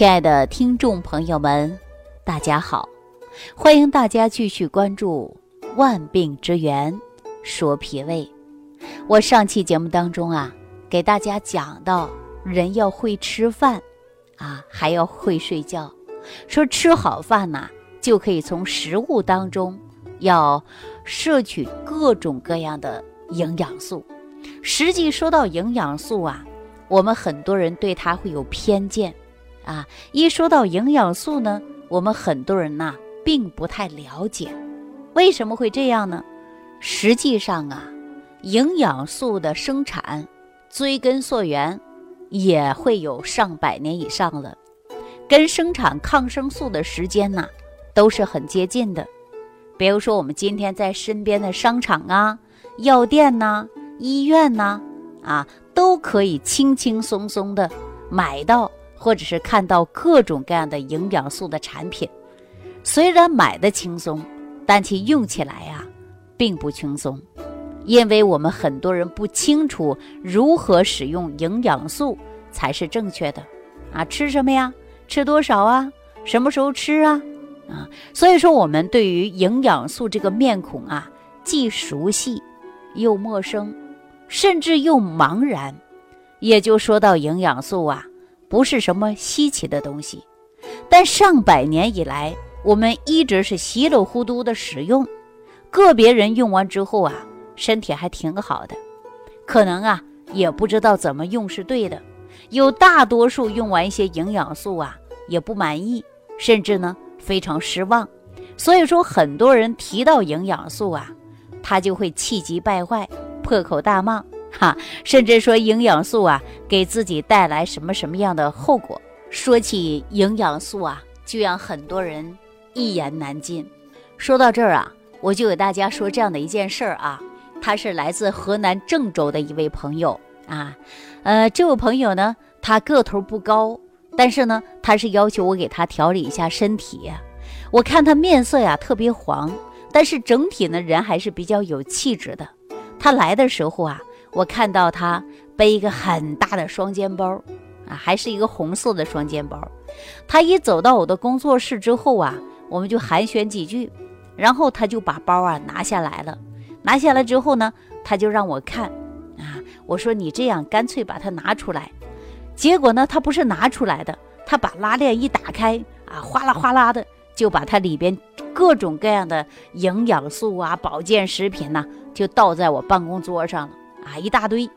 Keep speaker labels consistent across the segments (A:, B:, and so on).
A: 亲爱的听众朋友们，大家好！欢迎大家继续关注《万病之源说脾胃》。我上期节目当中啊，给大家讲到，人要会吃饭，啊，还要会睡觉。说吃好饭呐，就可以从食物当中要摄取各种各样的营养素。实际说到营养素啊，我们很多人对它会有偏见。啊，一说到营养素呢，我们很多人呐并不太了解，为什么会这样呢？实际上啊，营养素的生产追根溯源也会有上百年以上了，跟生产抗生素的时间呐都是很接近的。比如说我们今天在身边的商场啊、药店呐、医院呐，啊都可以轻轻松松的买到。或者是看到各种各样的营养素的产品，虽然买的轻松，但其用起来呀，并不轻松，因为我们很多人不清楚如何使用营养素才是正确的，啊，吃什么呀？吃多少啊？什么时候吃啊？啊，所以说我们对于营养素这个面孔啊，既熟悉又陌生，甚至又茫然，也就说到营养素啊。不是什么稀奇的东西，但上百年以来，我们一直是稀里糊涂的使用。个别人用完之后啊，身体还挺好的，可能啊也不知道怎么用是对的。有大多数用完一些营养素啊，也不满意，甚至呢非常失望。所以说，很多人提到营养素啊，他就会气急败坏，破口大骂。哈，甚至说营养素啊，给自己带来什么什么样的后果？说起营养素啊，就让很多人一言难尽。说到这儿啊，我就给大家说这样的一件事儿啊，他是来自河南郑州的一位朋友啊，呃，这位朋友呢，他个头不高，但是呢，他是要求我给他调理一下身体。我看他面色呀特别黄，但是整体呢人还是比较有气质的。他来的时候啊。我看到他背一个很大的双肩包，啊，还是一个红色的双肩包。他一走到我的工作室之后啊，我们就寒暄几句，然后他就把包啊拿下来了。拿下来之后呢，他就让我看，啊，我说你这样干脆把它拿出来。结果呢，他不是拿出来的，他把拉链一打开，啊，哗啦哗啦的就把它里边各种各样的营养素啊、保健食品呐，就倒在我办公桌上了。啊，一大堆，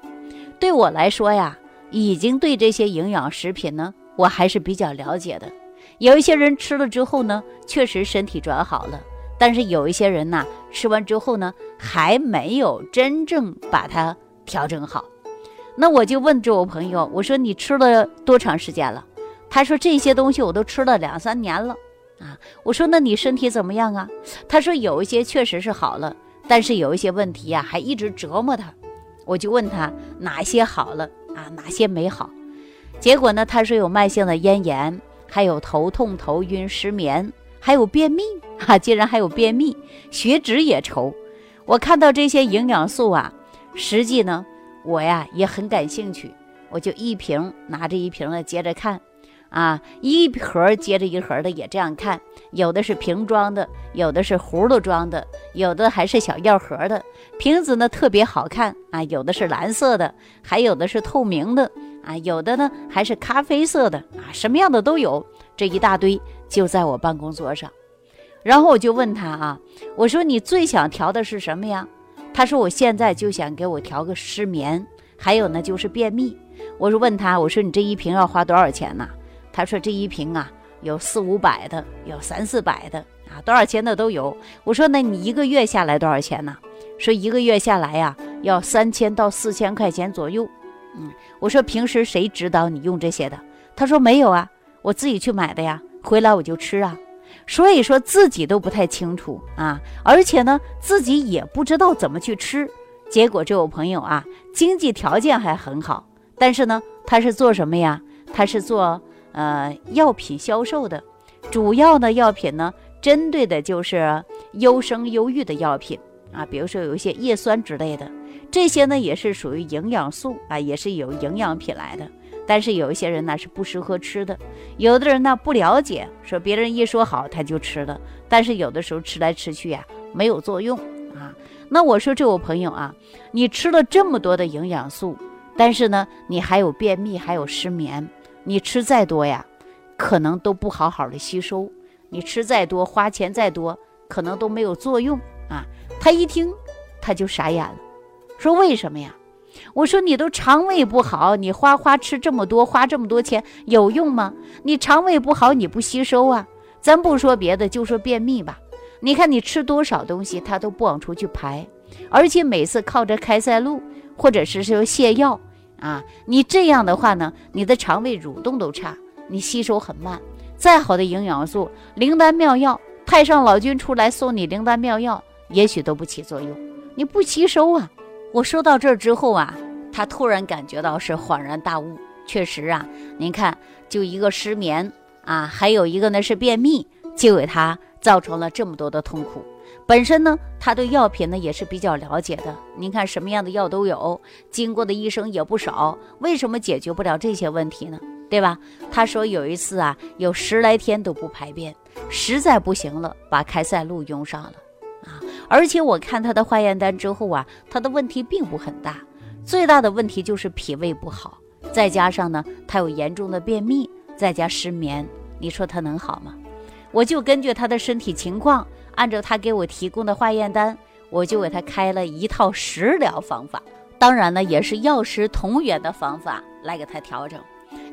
A: 对我来说呀，已经对这些营养食品呢，我还是比较了解的。有一些人吃了之后呢，确实身体转好了，但是有一些人呢，吃完之后呢，还没有真正把它调整好。那我就问这位朋友，我说你吃了多长时间了？他说这些东西我都吃了两三年了。啊，我说那你身体怎么样啊？他说有一些确实是好了，但是有一些问题呀，还一直折磨他。我就问他哪些好了啊，哪些没好？结果呢，他说有慢性的咽炎，还有头痛、头晕、失眠，还有便秘啊，竟然还有便秘，血脂也稠。我看到这些营养素啊，实际呢，我呀也很感兴趣，我就一瓶拿着一瓶的接着看。啊，一盒接着一盒的也这样看，有的是瓶装的，有的是葫芦装的，有的还是小药盒的。瓶子呢特别好看啊，有的是蓝色的，还有的是透明的啊，有的呢还是咖啡色的啊，什么样的都有。这一大堆就在我办公桌上，然后我就问他啊，我说你最想调的是什么呀？他说我现在就想给我调个失眠，还有呢就是便秘。我说问他，我说你这一瓶要花多少钱呢？他说这一瓶啊，有四五百的，有三四百的啊，多少钱的都有。我说那你一个月下来多少钱呢？说一个月下来呀，要三千到四千块钱左右。嗯，我说平时谁指导你用这些的？他说没有啊，我自己去买的呀，回来我就吃啊。所以说自己都不太清楚啊，而且呢自己也不知道怎么去吃。结果这位朋友啊，经济条件还很好，但是呢他是做什么呀？他是做。呃，药品销售的，主要的药品呢，针对的就是优生优育的药品啊，比如说有一些叶酸之类的，这些呢也是属于营养素啊，也是有营养品来的。但是有一些人呢是不适合吃的，有的人呢不了解，说别人一说好他就吃了，但是有的时候吃来吃去呀没有作用啊。那我说这位朋友啊，你吃了这么多的营养素，但是呢你还有便秘，还有失眠，你吃再多呀，可能都不好好的吸收，你吃再多，花钱再多，可能都没有作用啊。他一听他就傻眼了，说为什么呀？我说你都肠胃不好，你花花吃这么多，花这么多钱有用吗？你肠胃不好，你不吸收啊？咱不说别的，就说便秘吧。你看你吃多少东西，它都不往出去排，而且每次靠着开塞露或者是说泻药啊，你这样的话呢，你的肠胃蠕动都差，你吸收很慢。再好的营养素、灵丹妙药，太上老君出来送你灵丹妙药，也许都不起作用，你不吸收啊。我说到这儿之后啊，他突然感觉到是恍然大悟。确实啊，您看，就一个失眠啊，还有一个呢是便秘，就给他造成了这么多的痛苦。本身呢，他对药品呢也是比较了解的。您看什么样的药都有，经过的医生也不少，为什么解决不了这些问题呢？对吧？他说有一次啊，有十来天都不排便，实在不行了，把开塞露用上了啊。而且我看他的化验单之后啊，他的问题并不很大，最大的问题就是脾胃不好，再加上呢，他有严重的便秘，再加失眠，你说他能好吗？我就根据他的身体情况，按照他给我提供的化验单，我就给他开了一套食疗方法，当然呢，也是药食同源的方法来给他调整。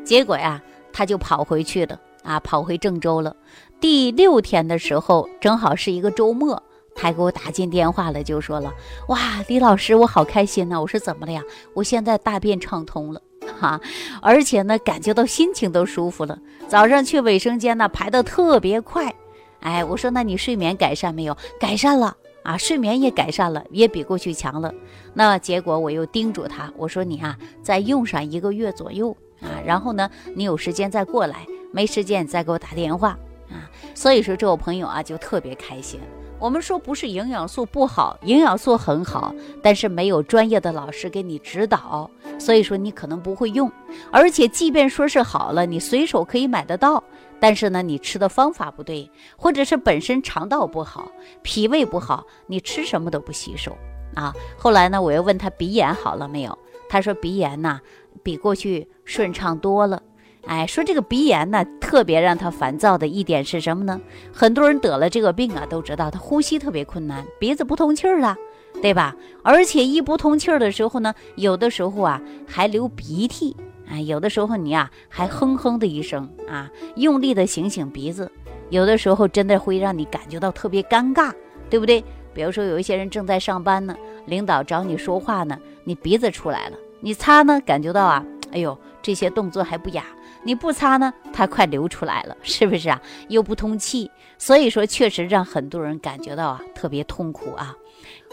A: 结果呀，他就跑回去了啊，跑回郑州了。第六天的时候，正好是一个周末。还给我打进电话了，就说了：“哇，李老师，我好开心呐！”我说：“怎么了呀？”我现在大便畅通了，哈，而且呢，感觉到心情都舒服了。早上去卫生间呢，排的特别快。哎，我说：“那你睡眠改善没有？”改善了啊，睡眠也改善了，也比过去强了。那结果我又叮嘱他，我说：“你啊，再用上一个月左右啊，然后呢，你有时间再过来，没时间你再给我打电话啊。”所以说，这位朋友啊，就特别开心。我们说不是营养素不好，营养素很好，但是没有专业的老师给你指导，所以说你可能不会用。而且即便说是好了，你随手可以买得到，但是呢，你吃的方法不对，或者是本身肠道不好、脾胃不好，你吃什么都不吸收啊。后来呢，我又问他鼻炎好了没有，他说鼻炎呐比过去顺畅多了。哎，说这个鼻炎呢，特别让他烦躁的一点是什么呢？很多人得了这个病啊，都知道他呼吸特别困难，鼻子不通气儿了，对吧？而且一不通气儿的时候呢，有的时候啊还流鼻涕，哎，有的时候你啊还哼哼的一声啊，用力的醒醒鼻子，有的时候真的会让你感觉到特别尴尬，对不对？比如说有一些人正在上班呢，领导找你说话呢，你鼻子出来了，你擦呢，感觉到啊，哎呦，这些动作还不雅。你不擦呢，它快流出来了，是不是啊？又不通气，所以说确实让很多人感觉到啊特别痛苦啊。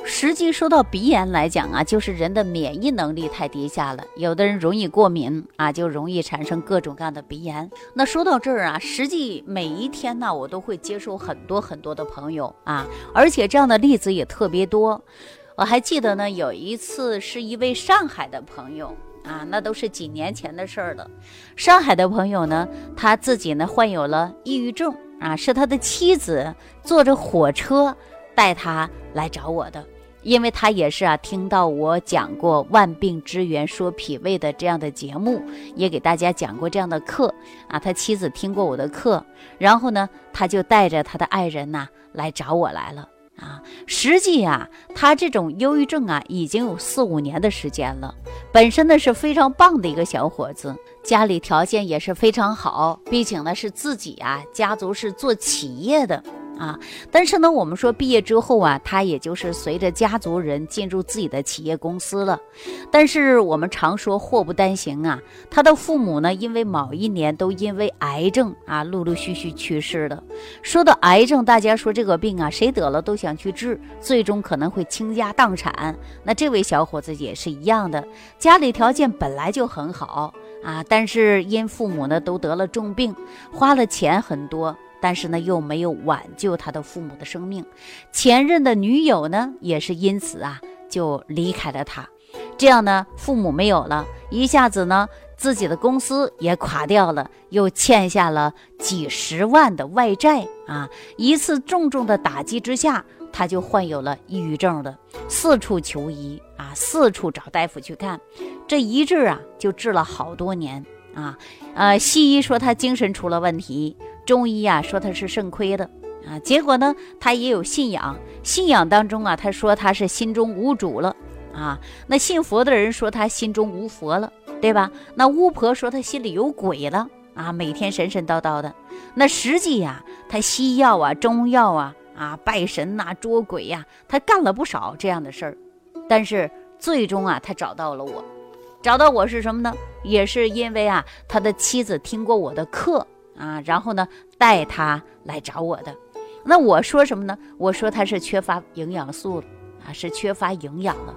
A: 实际说到鼻炎来讲啊，就是人的免疫能力太低下了，有的人容易过敏啊，就容易产生各种各样的鼻炎。那说到这儿啊，实际每一天呢，我都会接触很多很多的朋友啊，而且这样的例子也特别多。我还记得呢，有一次是一位上海的朋友。啊，那都是几年前的事儿了。上海的朋友呢，他自己呢患有了抑郁症啊，是他的妻子坐着火车带他来找我的，因为他也是啊听到我讲过《万病之源说脾胃》的这样的节目，也给大家讲过这样的课啊。他妻子听过我的课，然后呢，他就带着他的爱人呐来找我来了。啊，实际啊，他这种忧郁症啊，已经有四五年的时间了。本身呢是非常棒的一个小伙子，家里条件也是非常好，毕竟呢是自己啊，家族是做企业的。啊，但是呢，我们说毕业之后啊，他也就是随着家族人进入自己的企业公司了。但是我们常说祸不单行啊，他的父母呢，因为某一年都因为癌症啊，陆陆续续去世了。说到癌症，大家说这个病啊，谁得了都想去治，最终可能会倾家荡产。那这位小伙子也是一样的，家里条件本来就很好啊，但是因父母呢都得了重病，花了钱很多。但是呢，又没有挽救他的父母的生命，前任的女友呢，也是因此啊，就离开了他。这样呢，父母没有了，一下子呢，自己的公司也垮掉了，又欠下了几十万的外债啊！一次重重的打击之下，他就患有了抑郁症的，四处求医啊，四处找大夫去看，这一治啊，就治了好多年啊！呃，西医说他精神出了问题，中医啊说他是肾亏的啊，结果呢，他也有信仰，信仰当中啊，他说他是心中无主了。啊，那信佛的人说他心中无佛了，对吧？那巫婆说他心里有鬼了啊，每天神神叨叨的。那实际呀，他西药啊、中药啊、啊拜神呐、捉鬼呀，他干了不少这样的事儿。但是最终啊，他找到了我，找到我是什么呢？也是因为啊，他的妻子听过我的课啊，然后呢带他来找我的。那我说什么呢？我说他是缺乏营养素啊，是缺乏营养了。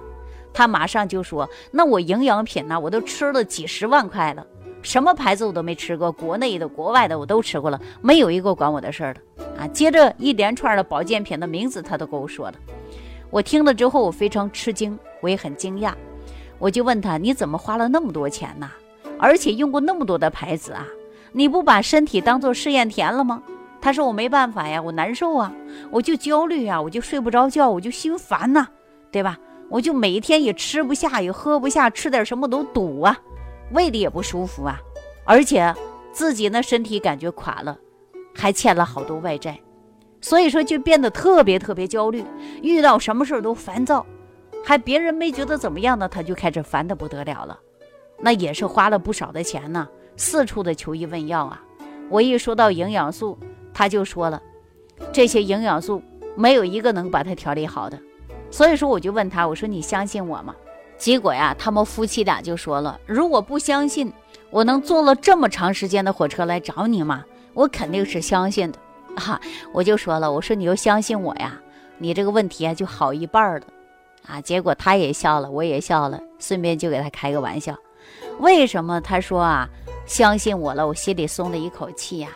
A: 他马上就说：“那我营养品呢？我都吃了几十万块了，什么牌子我都没吃过，国内的、国外的我都吃过了，没有一个管我的事儿的啊！”接着一连串的保健品的名字他都跟我说了，我听了之后我非常吃惊，我也很惊讶，我就问他：“你怎么花了那么多钱呢？而且用过那么多的牌子啊？你不把身体当做试验田了吗？”他说：“我没办法呀，我难受啊，我就焦虑啊，我就睡不着觉，我就心烦呐，对吧？”我就每天也吃不下，也喝不下，吃点什么都堵啊，胃里也不舒服啊，而且自己呢身体感觉垮了，还欠了好多外债，所以说就变得特别特别焦虑，遇到什么事都烦躁，还别人没觉得怎么样呢，他就开始烦得不得了了，那也是花了不少的钱呢，四处的求医问药啊。我一说到营养素，他就说了，这些营养素没有一个能把它调理好的。所以说，我就问他，我说你相信我吗？结果呀，他们夫妻俩就说了，如果不相信，我能坐了这么长时间的火车来找你吗？我肯定是相信的啊！我就说了，我说你要相信我呀，你这个问题啊就好一半了啊！结果他也笑了，我也笑了，顺便就给他开个玩笑。为什么他说啊，相信我了，我心里松了一口气呀，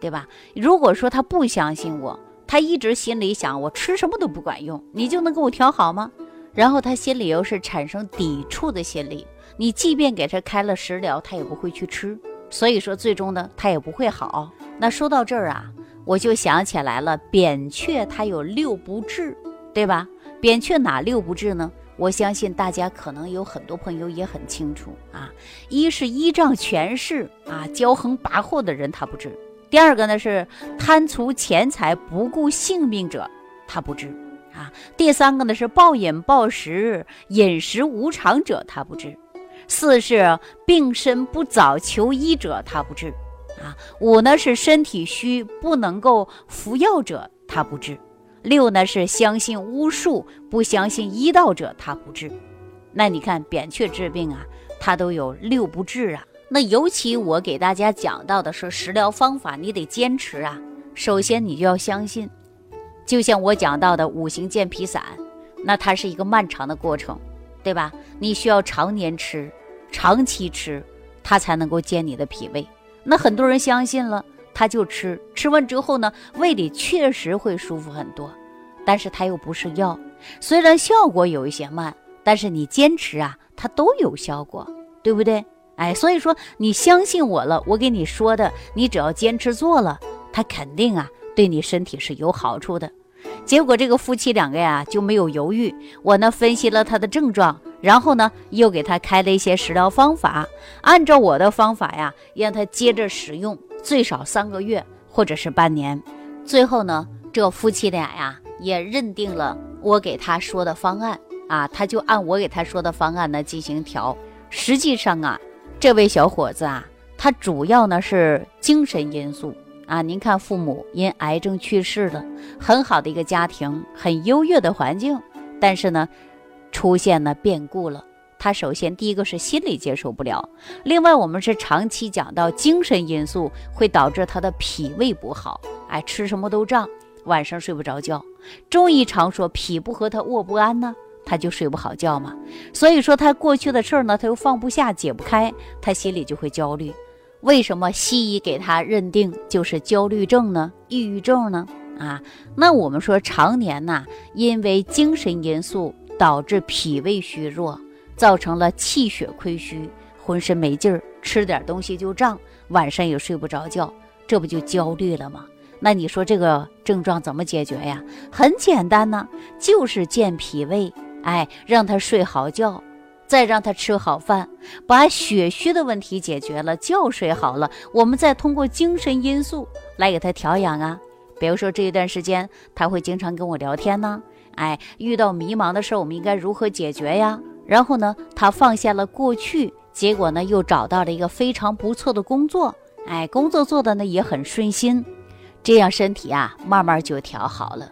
A: 对吧？如果说他不相信我。他一直心里想，我吃什么都不管用，你就能给我调好吗？然后他心里又是产生抵触的心理，你即便给他开了食疗，他也不会去吃。所以说，最终呢，他也不会好。那说到这儿啊，我就想起来了，扁鹊它有六不治，对吧？扁鹊哪六不治呢？我相信大家可能有很多朋友也很清楚啊。一是依仗权势啊，骄横跋扈的人他不治。第二个呢是贪图钱财不顾性命者，他不治啊。第三个呢是暴饮暴食、饮食无常者，他不治。四是病身不早求医者，他不治啊。五呢是身体虚不能够服药者，他不治。六呢是相信巫术不相信医道者，他不治。那你看扁鹊治病啊，他都有六不治啊。那尤其我给大家讲到的是食疗方法，你得坚持啊。首先你就要相信，就像我讲到的五行健脾散，那它是一个漫长的过程，对吧？你需要常年吃，长期吃，它才能够健你的脾胃。那很多人相信了，他就吃，吃完之后呢，胃里确实会舒服很多，但是它又不是药，虽然效果有一些慢，但是你坚持啊，它都有效果，对不对？哎，所以说你相信我了，我给你说的，你只要坚持做了，他肯定啊对你身体是有好处的。结果这个夫妻两个呀就没有犹豫，我呢分析了他的症状，然后呢又给他开了一些食疗方法，按照我的方法呀，让他接着使用，最少三个月或者是半年。最后呢，这夫妻俩呀也认定了我给他说的方案啊，他就按我给他说的方案呢进行调。实际上啊。这位小伙子啊，他主要呢是精神因素啊。您看，父母因癌症去世了，很好的一个家庭，很优越的环境，但是呢，出现了变故了。他首先第一个是心理接受不了，另外我们是长期讲到精神因素会导致他的脾胃不好，哎，吃什么都胀，晚上睡不着觉。中医常说脾不和，他卧不安呢。他就睡不好觉嘛，所以说他过去的事儿呢，他又放不下、解不开，他心里就会焦虑。为什么西医给他认定就是焦虑症呢？抑郁症呢？啊，那我们说常年呐，因为精神因素导致脾胃虚弱，造成了气血亏虚，浑身没劲儿，吃点东西就胀，晚上也睡不着觉，这不就焦虑了吗？那你说这个症状怎么解决呀？很简单呢，就是健脾胃，哎，让他睡好觉，再让他吃好饭，把血虚的问题解决了，觉睡好了，我们再通过精神因素来给他调养啊。比如说这一段时间他会经常跟我聊天呢，哎，遇到迷茫的事儿，我们应该如何解决呀？然后呢，他放下了过去，结果呢又找到了一个非常不错的工作，哎，工作做的呢也很顺心。这样身体啊，慢慢就调好了。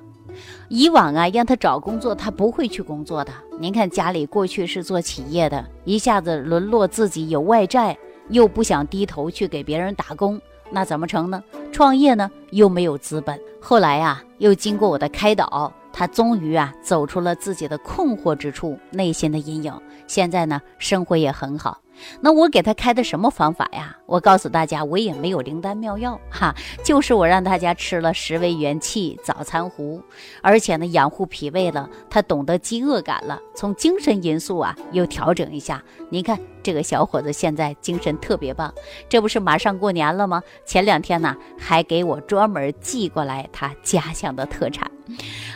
A: 以往啊，让他找工作，他不会去工作的。您看家里过去是做企业的，一下子沦落自己有外债，又不想低头去给别人打工，那怎么成呢？创业呢，又没有资本。后来啊，又经过我的开导，他终于啊，走出了自己的困惑之处，内心的阴影。现在呢，生活也很好。那我给他开的什么方法呀？我告诉大家，我也没有灵丹妙药哈，就是我让大家吃了十味元气早餐糊，而且呢养护脾胃了，他懂得饥饿感了，从精神因素啊又调整一下。您看这个小伙子现在精神特别棒，这不是马上过年了吗？前两天呢还给我专门寄过来他家乡的特产。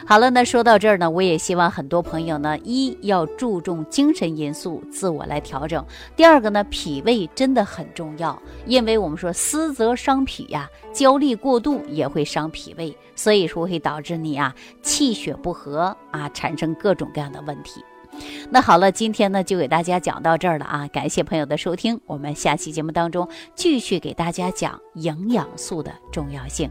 A: 好了，那说到这儿呢，我也希望很多朋友呢，一要注重精神因素，自我来调整；第二个呢，脾胃真的很重要，因为我们说思则伤脾呀，焦虑过度也会伤脾胃，所以说会导致你啊气血不和啊，产生各种各样的问题。那好了，今天呢就给大家讲到这儿了啊，感谢朋友的收听，我们下期节目当中继续给大家讲营养素的重要性。